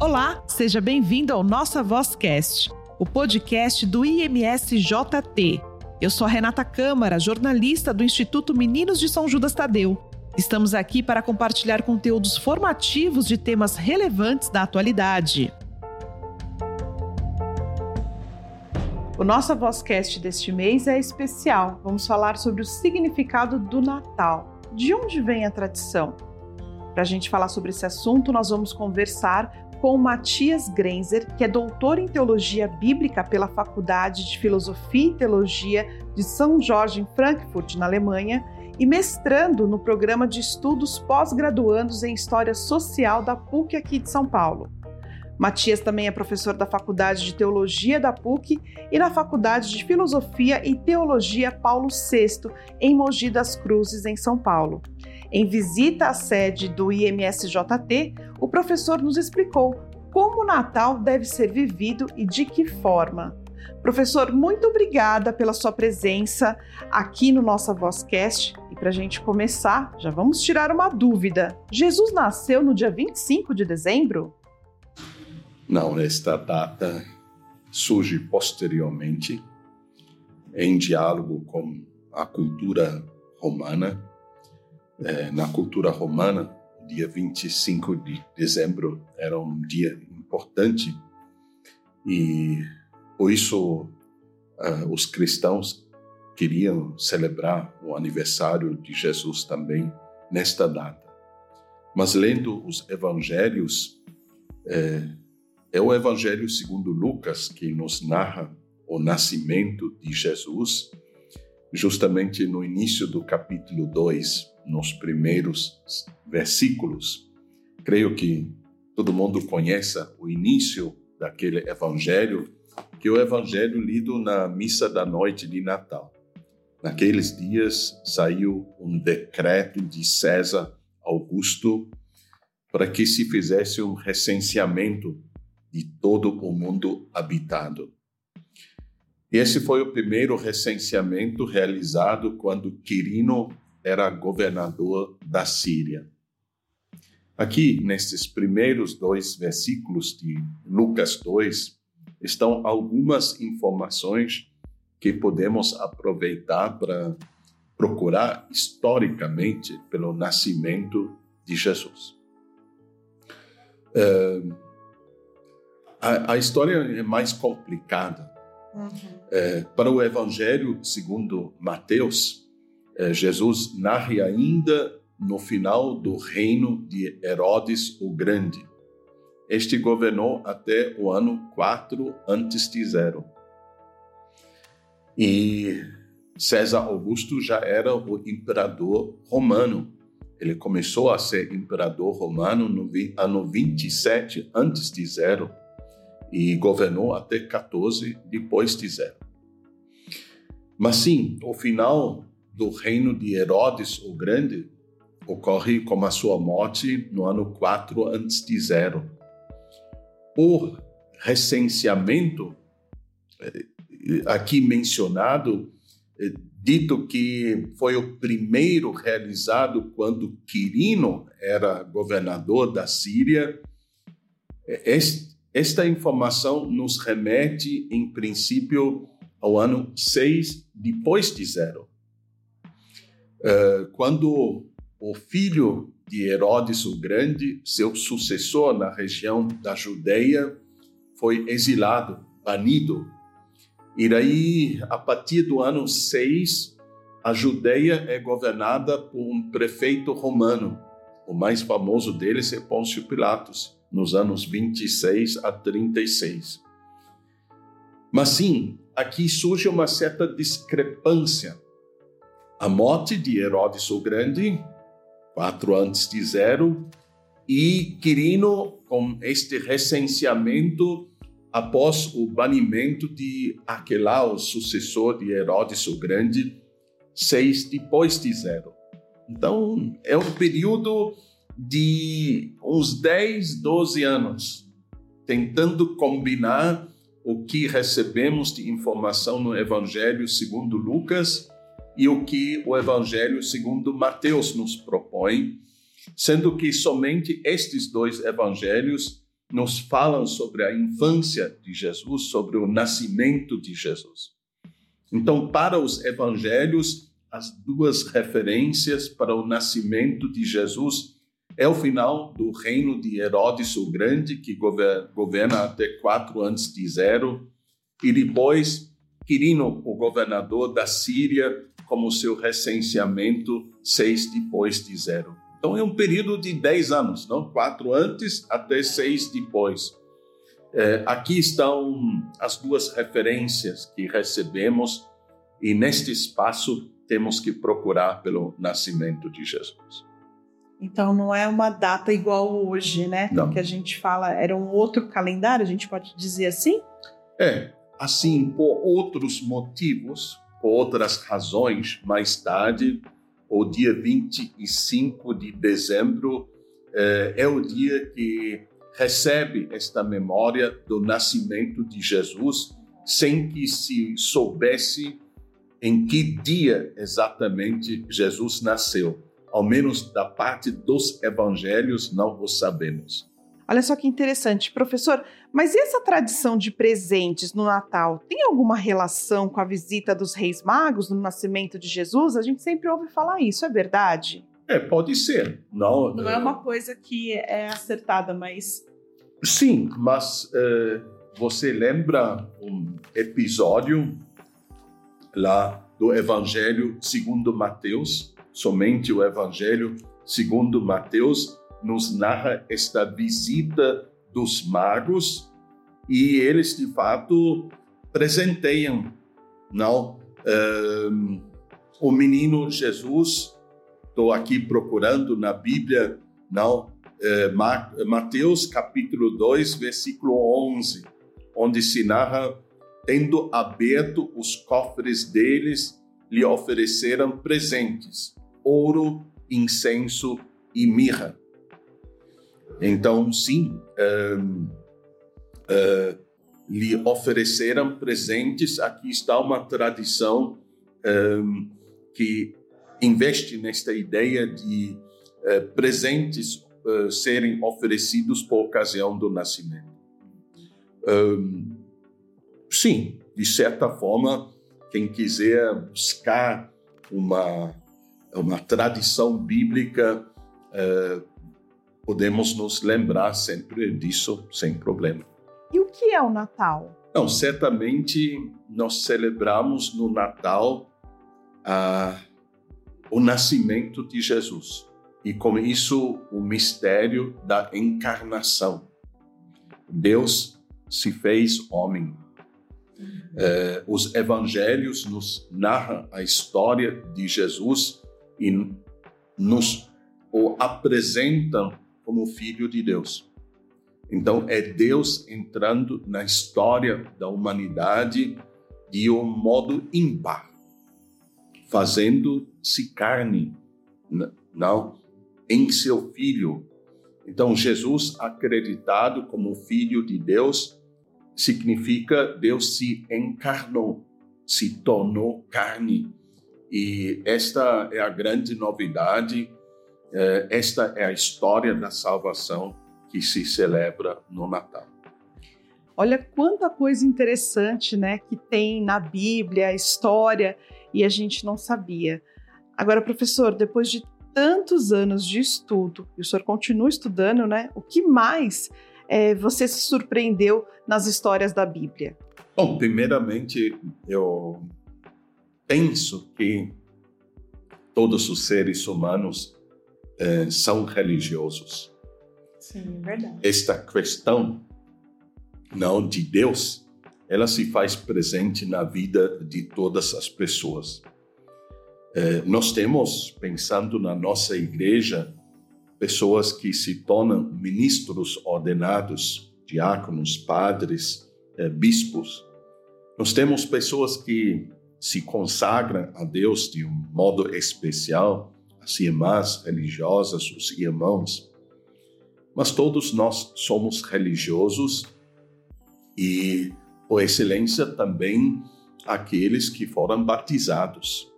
Olá, seja bem-vindo ao Nossa Vozcast, o podcast do IMSJT. Eu sou a Renata Câmara, jornalista do Instituto Meninos de São Judas Tadeu. Estamos aqui para compartilhar conteúdos formativos de temas relevantes da atualidade. O nosso Vozcast deste mês é especial. Vamos falar sobre o significado do Natal. De onde vem a tradição? Para a gente falar sobre esse assunto, nós vamos conversar com Matias Grenzer, que é doutor em teologia bíblica pela Faculdade de Filosofia e Teologia de São Jorge em Frankfurt, na Alemanha, e mestrando no programa de estudos pós-graduandos em História Social da PUC aqui de São Paulo. Matias também é professor da Faculdade de Teologia da PUC e na Faculdade de Filosofia e Teologia Paulo VI, em Mogi das Cruzes, em São Paulo. Em visita à sede do IMSJT, o professor nos explicou como o Natal deve ser vivido e de que forma. Professor, muito obrigada pela sua presença aqui no nossa Vozcast. E para a gente começar, já vamos tirar uma dúvida. Jesus nasceu no dia 25 de dezembro? Não, esta data surge posteriormente em diálogo com a cultura romana é, na cultura romana, dia 25 de dezembro era um dia importante e por isso uh, os cristãos queriam celebrar o aniversário de Jesus também nesta data. Mas lendo os evangelhos, é, é o evangelho segundo Lucas que nos narra o nascimento de Jesus, justamente no início do capítulo 2, nos primeiros versículos. Creio que todo mundo conhece o início daquele evangelho, que é o evangelho lido na missa da noite de Natal. Naqueles dias saiu um decreto de César Augusto para que se fizesse um recenseamento de todo o mundo habitado. Esse foi o primeiro recenseamento realizado quando Quirino era governador da Síria. Aqui, nestes primeiros dois versículos de Lucas 2, estão algumas informações que podemos aproveitar para procurar historicamente pelo nascimento de Jesus. Uh, a, a, história é mais complicada. Uhum. Uh, para o Evangelho segundo Mateus, é, Jesus narra ainda no final do reino de Herodes o Grande. Este governou até o ano 4 antes de zero. E César Augusto já era o imperador romano. Ele começou a ser imperador romano no ano 27 antes de zero e governou até 14 depois de zero. Mas sim, o final do reino de Herodes o Grande ocorre com a sua morte no ano 4 antes de zero. O recenseamento eh, aqui mencionado, eh, dito que foi o primeiro realizado quando Quirino era governador da Síria, eh, esta informação nos remete, em princípio, ao ano 6 depois de zero. Eh, quando o filho de Herodes o Grande, seu sucessor na região da Judeia, foi exilado, banido. E daí, a partir do ano 6, a Judeia é governada por um prefeito romano. O mais famoso deles é Pôncio Pilatos, nos anos 26 a 36. Mas sim, aqui surge uma certa discrepância a morte de Herodes o Grande, quatro antes de zero, e Quirino com este recenseamento após o banimento de Aquelau, sucessor de Herodes o Grande, seis depois de zero. Então, é um período de uns 10, 12 anos, tentando combinar o que recebemos de informação no Evangelho segundo Lucas e o que o Evangelho segundo Mateus nos propõe, sendo que somente estes dois evangelhos nos falam sobre a infância de Jesus, sobre o nascimento de Jesus. Então, para os evangelhos, as duas referências para o nascimento de Jesus é o final do reino de Herodes o Grande, que governa até quatro antes de zero, e depois Quirino, o governador da Síria, como seu recenseamento seis depois de zero. Então é um período de dez anos, não? Quatro antes até seis depois. É, aqui estão as duas referências que recebemos e neste espaço temos que procurar pelo nascimento de Jesus. Então não é uma data igual hoje, né? Não. Que a gente fala, era um outro calendário, a gente pode dizer assim? É, assim, por outros motivos, por outras razões, mais tarde, o dia 25 de dezembro é, é o dia que recebe esta memória do nascimento de Jesus, sem que se soubesse em que dia exatamente Jesus nasceu. Ao menos da parte dos evangelhos, não o sabemos. Olha só que interessante, professor. Mas essa tradição de presentes no Natal tem alguma relação com a visita dos Reis Magos no nascimento de Jesus? A gente sempre ouve falar isso, é verdade? É, pode ser. Não, Não é uma coisa que é acertada, mas. Sim, mas uh, você lembra um episódio lá do Evangelho segundo Mateus? Somente o Evangelho segundo Mateus nos narra esta visita dos magos e eles de fato presenteiam não? Um, o menino Jesus estou aqui procurando na Bíblia não? Uh, Mateus capítulo 2 versículo 11 onde se narra tendo aberto os cofres deles lhe ofereceram presentes ouro incenso e mirra então, sim, um, uh, lhe ofereceram presentes. Aqui está uma tradição um, que investe nesta ideia de uh, presentes uh, serem oferecidos por ocasião do nascimento. Um, sim, de certa forma, quem quiser buscar uma, uma tradição bíblica uh, podemos nos lembrar sempre disso sem problema. E o que é o Natal? Não, certamente nós celebramos no Natal ah, o nascimento de Jesus e com isso o mistério da encarnação. Deus se fez homem. Eh, os evangelhos nos narram a história de Jesus e nos o apresentam como filho de Deus. Então, é Deus entrando na história da humanidade de um modo ímpar, fazendo-se carne, não, em seu filho. Então, Jesus, acreditado como filho de Deus, significa Deus se encarnou, se tornou carne. E esta é a grande novidade é, esta é a história da salvação que se celebra no Natal. Olha quanta coisa interessante, né, que tem na Bíblia, a história, e a gente não sabia. Agora, professor, depois de tantos anos de estudo, e o senhor continua estudando, né? O que mais é, você se surpreendeu nas histórias da Bíblia? Bom, primeiramente, eu penso que todos os seres humanos eh, são religiosos. Sim, verdade. Esta questão não de Deus, ela se faz presente na vida de todas as pessoas. Eh, nós temos, pensando na nossa igreja, pessoas que se tornam ministros ordenados, diáconos, padres, eh, bispos. Nós temos pessoas que se consagram a Deus de um modo especial as irmãs religiosas, os irmãos, mas todos nós somos religiosos e, por excelência, também aqueles que foram batizados.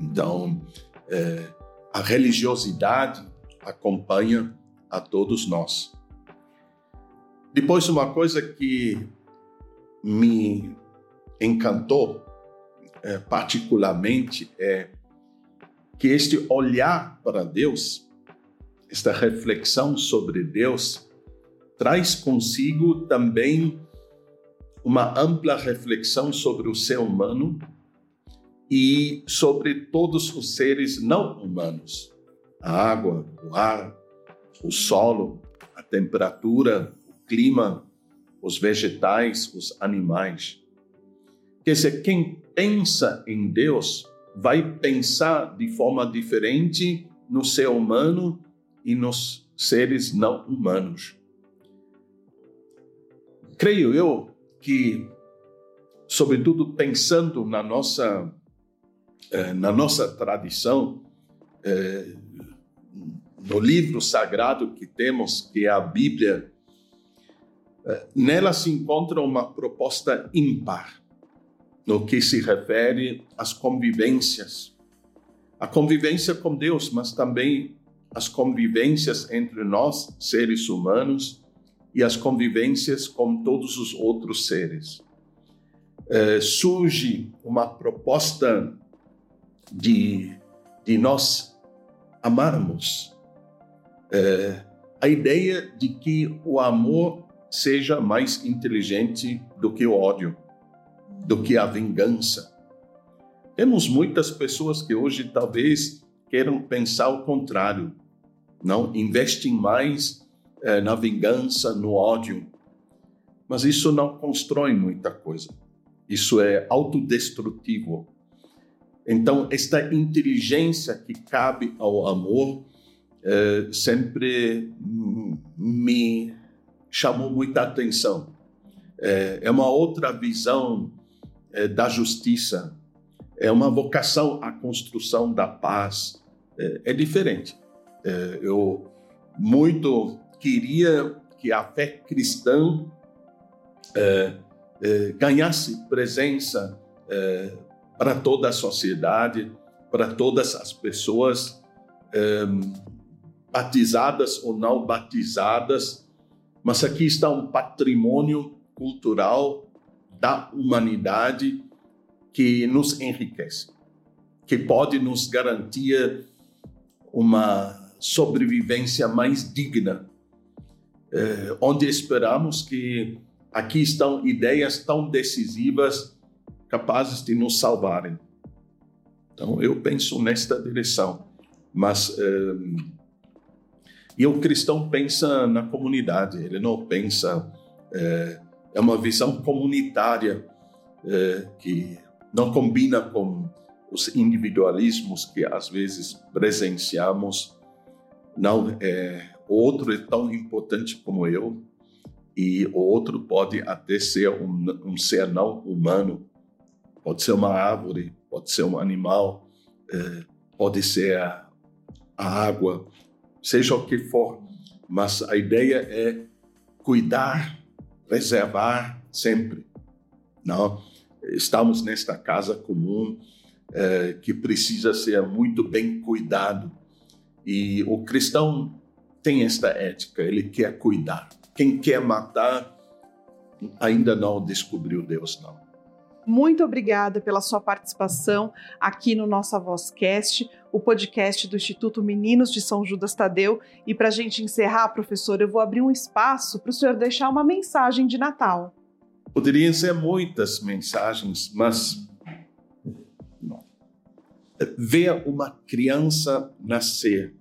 Então, é, a religiosidade acompanha a todos nós. Depois, uma coisa que me encantou é, particularmente é que este olhar para Deus, esta reflexão sobre Deus, traz consigo também uma ampla reflexão sobre o ser humano e sobre todos os seres não humanos. A água, o ar, o solo, a temperatura, o clima, os vegetais, os animais. Quer dizer, quem pensa em Deus vai pensar de forma diferente no ser humano e nos seres não humanos. Creio eu que, sobretudo pensando na nossa, eh, na nossa tradição, eh, no livro sagrado que temos, que é a Bíblia, eh, nela se encontra uma proposta ímpar no que se refere às convivências. A convivência com Deus, mas também as convivências entre nós, seres humanos, e as convivências com todos os outros seres. É, surge uma proposta de, de nós amarmos. É, a ideia de que o amor seja mais inteligente do que o ódio do que a vingança. Temos muitas pessoas que hoje talvez queiram pensar o contrário, não investem mais eh, na vingança, no ódio, mas isso não constrói muita coisa. Isso é autodestrutivo. Então, esta inteligência que cabe ao amor eh, sempre me chamou muita atenção. É, é uma outra visão é, da justiça, é uma vocação à construção da paz. É, é diferente. É, eu muito queria que a fé cristã é, ganhasse presença para toda a sociedade, para todas as pessoas batizadas ou não batizadas, mas aqui está um patrimônio cultural da humanidade que nos enriquece, que pode nos garantir uma sobrevivência mais digna, eh, onde esperamos que aqui estão ideias tão decisivas capazes de nos salvarem. Então, eu penso nesta direção. Mas eh, e o cristão pensa na comunidade, ele não pensa eh, é uma visão comunitária é, que não combina com os individualismos que às vezes presenciamos. Não, é, o outro é tão importante como eu e o outro pode até ser um, um ser não humano, pode ser uma árvore, pode ser um animal, é, pode ser a, a água, seja o que for, mas a ideia é cuidar preservar sempre. Não, estamos nesta casa comum é, que precisa ser muito bem cuidado e o cristão tem esta ética, ele quer cuidar. Quem quer matar ainda não descobriu Deus, não. Muito obrigada pela sua participação aqui no Nossa Vozcast, o podcast do Instituto Meninos de São Judas Tadeu. E para a gente encerrar, professor, eu vou abrir um espaço para o senhor deixar uma mensagem de Natal. Poderiam ser muitas mensagens, mas ver uma criança nascer,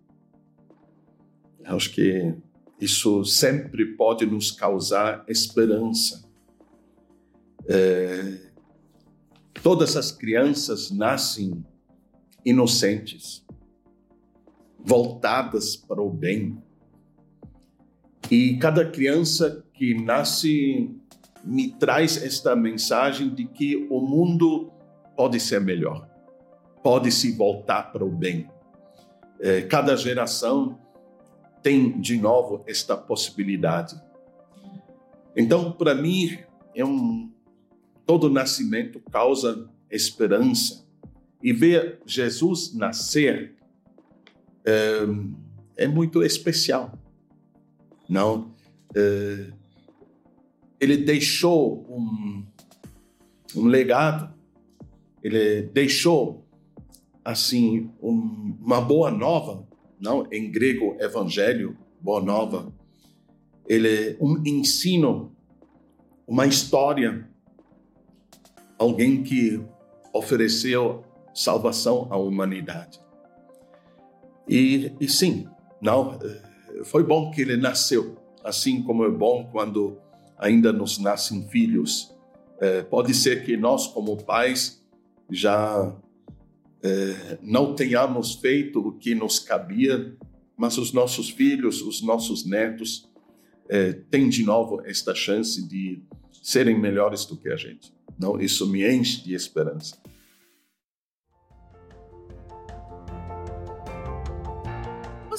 acho que isso sempre pode nos causar esperança. É, Todas as crianças nascem inocentes, voltadas para o bem. E cada criança que nasce me traz esta mensagem de que o mundo pode ser melhor, pode se voltar para o bem. É, cada geração tem de novo esta possibilidade. Então, para mim, é um, todo nascimento causa esperança. E ver Jesus nascer é, é muito especial. Não, é, ele deixou um, um legado, ele deixou assim um, uma boa nova, não em grego evangelho, boa nova. Ele um ensino, uma história, alguém que ofereceu salvação à humanidade. E, e sim, não, foi bom que ele nasceu, assim como é bom quando ainda nos nascem filhos. É, pode ser que nós, como pais, já é, não tenhamos feito o que nos cabia, mas os nossos filhos, os nossos netos, é, têm de novo esta chance de serem melhores do que a gente. Não, isso me enche de esperança.